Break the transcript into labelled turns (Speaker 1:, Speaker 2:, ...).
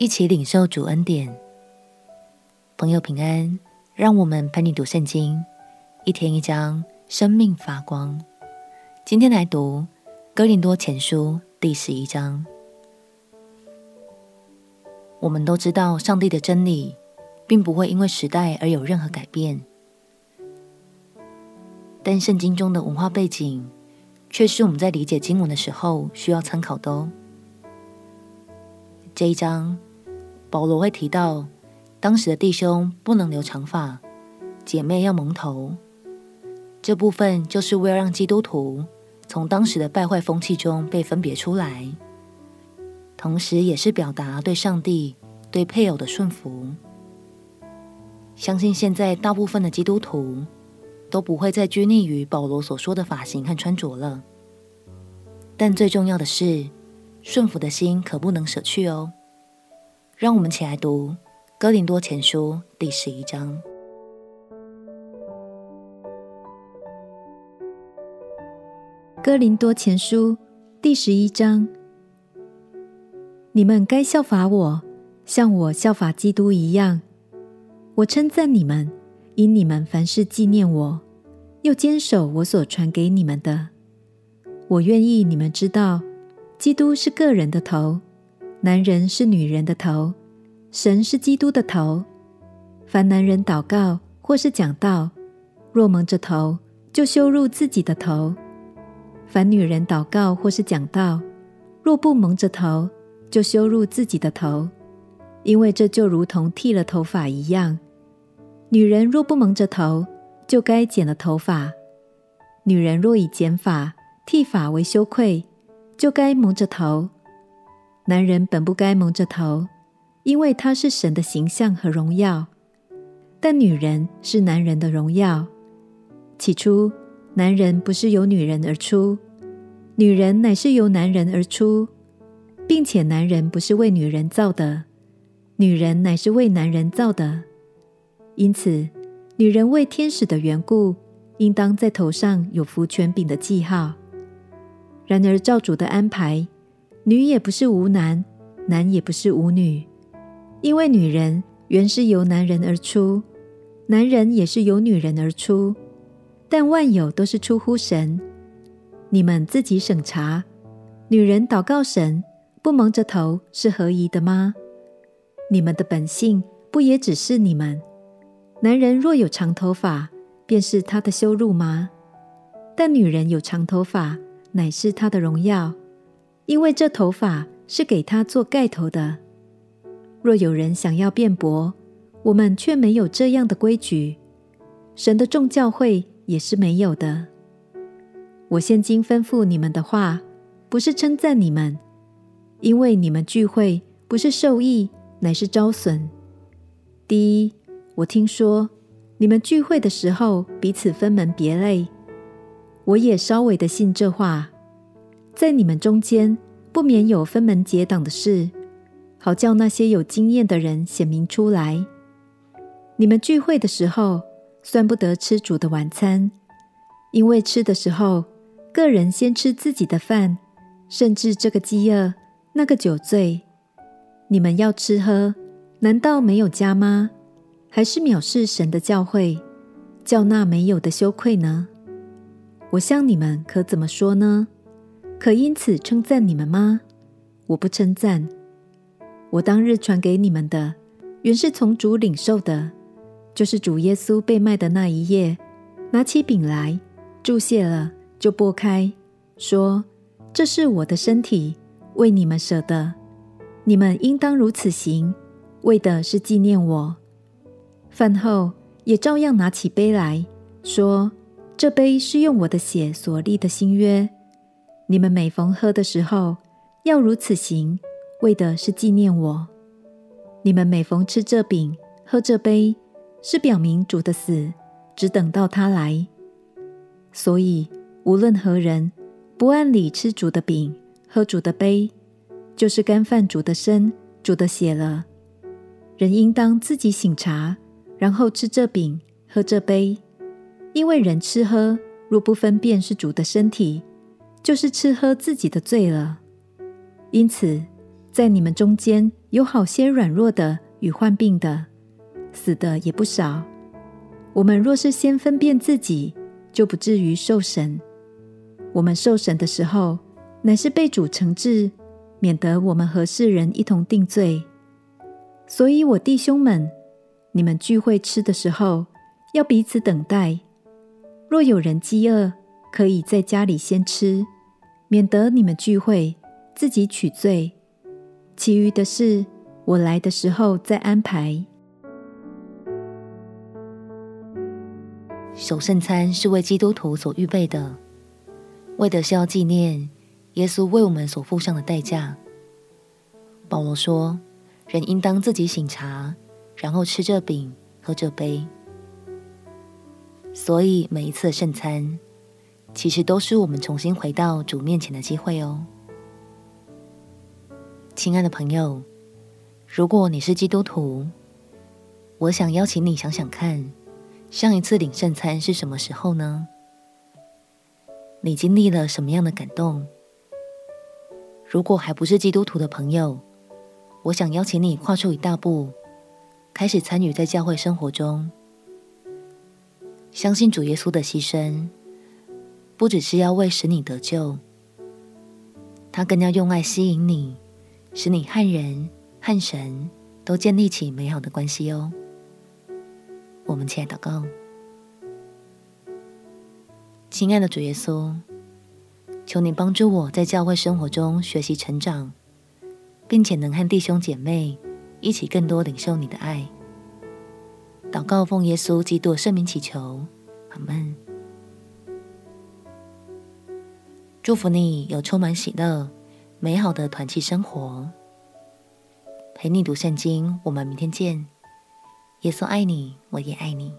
Speaker 1: 一起领受主恩典。朋友平安，让我们陪你读圣经，一天一章，生命发光。今天来读哥林多前书第十一章。我们都知道，上帝的真理并不会因为时代而有任何改变，但圣经中的文化背景却是我们在理解经文的时候需要参考的哦。这一章，保罗会提到，当时的弟兄不能留长发，姐妹要蒙头。这部分就是为了让基督徒从当时的败坏风气中被分别出来，同时也是表达对上帝、对配偶的顺服。相信现在大部分的基督徒都不会再拘泥于保罗所说的发型和穿着了，但最重要的是，顺服的心可不能舍去哦。让我们起来读《哥林多前书》第十一章。
Speaker 2: 《哥林多前书》第十一章，你们该效法我，像我效法基督一样。我称赞你们，因你们凡事纪念我，又坚守我所传给你们的。我愿意你们知道，基督是个人的头。男人是女人的头，神是基督的头。凡男人祷告或是讲道，若蒙着头，就羞辱自己的头；凡女人祷告或是讲道，若不蒙着头，就羞辱自己的头，因为这就如同剃了头发一样。女人若不蒙着头，就该剪了头发；女人若以剪发、剃发为羞愧，就该蒙着头。男人本不该蒙着头，因为他是神的形象和荣耀；但女人是男人的荣耀。起初，男人不是由女人而出，女人乃是由男人而出，并且男人不是为女人造的，女人乃是为男人造的。因此，女人为天使的缘故，应当在头上有服权柄的记号。然而，照主的安排。女也不是无男，男也不是无女，因为女人原是由男人而出，男人也是由女人而出，但万有都是出乎神。你们自己审查，女人祷告神不蒙着头是何宜的吗？你们的本性不也只是你们？男人若有长头发，便是他的羞辱吗？但女人有长头发，乃是她的荣耀。因为这头发是给他做盖头的。若有人想要辩驳，我们却没有这样的规矩。神的众教会也是没有的。我现今吩咐你们的话，不是称赞你们，因为你们聚会不是受益，乃是招损。第一，我听说你们聚会的时候彼此分门别类，我也稍微的信这话。在你们中间不免有分门结党的事，好叫那些有经验的人显明出来。你们聚会的时候，算不得吃主的晚餐，因为吃的时候，个人先吃自己的饭，甚至这个饥饿，那个酒醉。你们要吃喝，难道没有家吗？还是藐视神的教诲，叫那没有的羞愧呢？我向你们可怎么说呢？可因此称赞你们吗？我不称赞。我当日传给你们的，原是从主领受的，就是主耶稣被卖的那一夜，拿起饼来，祝谢了，就擘开，说：“这是我的身体，为你们舍的，你们应当如此行，为的是纪念我。”饭后也照样拿起杯来说：“这杯是用我的血所立的新约。”你们每逢喝的时候，要如此行，为的是纪念我。你们每逢吃这饼、喝这杯，是表明主的死，只等到他来。所以，无论何人不按理吃主的饼、喝主的杯，就是干犯主的身、主的血了。人应当自己醒察，然后吃这饼、喝这杯，因为人吃喝若不分辨是主的身体，就是吃喝自己的罪了。因此，在你们中间有好些软弱的与患病的，死的也不少。我们若是先分辨自己，就不至于受审。我们受审的时候，乃是被主惩治，免得我们和世人一同定罪。所以我弟兄们，你们聚会吃的时候，要彼此等待。若有人饥饿，可以在家里先吃，免得你们聚会自己取罪。其余的事，我来的时候再安排。
Speaker 1: 守圣餐是为基督徒所预备的，为的是要纪念耶稣为我们所付上的代价。保罗说：“人应当自己省察，然后吃这饼，喝这杯。”所以每一次圣餐，其实都是我们重新回到主面前的机会哦。亲爱的朋友，如果你是基督徒，我想邀请你想想看。上一次领圣餐是什么时候呢？你经历了什么样的感动？如果还不是基督徒的朋友，我想邀请你跨出一大步，开始参与在教会生活中。相信主耶稣的牺牲，不只是要为使你得救，他更要用爱吸引你，使你和人、和神都建立起美好的关系哦。我们起来祷告，亲爱的主耶稣，求你帮助我在教会生活中学习成长，并且能和弟兄姐妹一起更多领受你的爱。祷告奉耶稣基督圣名祈求，阿门。祝福你有充满喜乐、美好的团契生活。陪你读圣经，我们明天见。耶稣爱你，我也爱你。